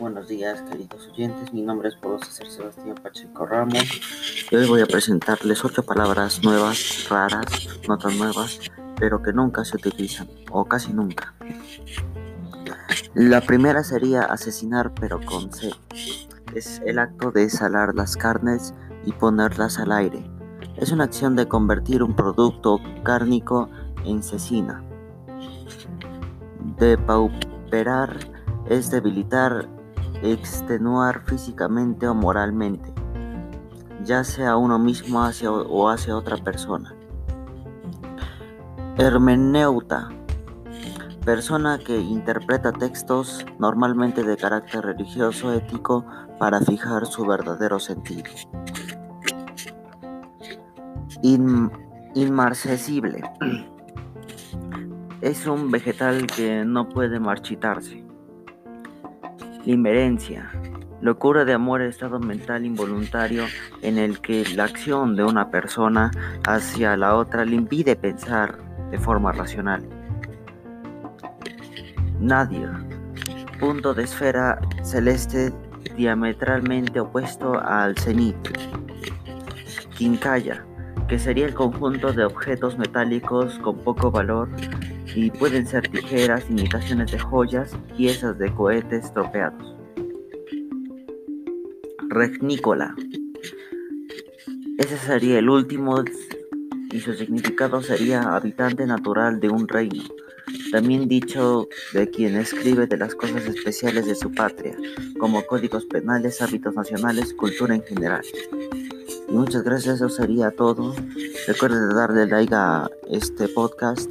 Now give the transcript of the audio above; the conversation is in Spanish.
Buenos días, queridos oyentes. Mi nombre es Pablo César Sebastián Pacheco Ramos y hoy voy a presentarles ocho palabras nuevas, raras, no tan nuevas, pero que nunca se utilizan o casi nunca. La primera sería asesinar, pero con C. Es el acto de salar las carnes y ponerlas al aire. Es una acción de convertir un producto cárnico en cecina. Depauperar es debilitar extenuar físicamente o moralmente, ya sea uno mismo o hacia otra persona. Hermeneuta, persona que interpreta textos normalmente de carácter religioso ético para fijar su verdadero sentido. inmarcesible. Es un vegetal que no puede marchitarse. Inmerencia. Locura de amor, estado mental involuntario en el que la acción de una persona hacia la otra le impide pensar de forma racional. Nadir. Punto de esfera celeste diametralmente opuesto al cenit. Quincalla, que sería el conjunto de objetos metálicos con poco valor y pueden ser tijeras, imitaciones de joyas, piezas de cohetes tropeados. Regnícola. Ese sería el último y su significado sería habitante natural de un reino. También dicho de quien escribe de las cosas especiales de su patria, como códigos penales, hábitos nacionales, cultura en general. Y muchas gracias, eso sería todo. Recuerden darle like a este podcast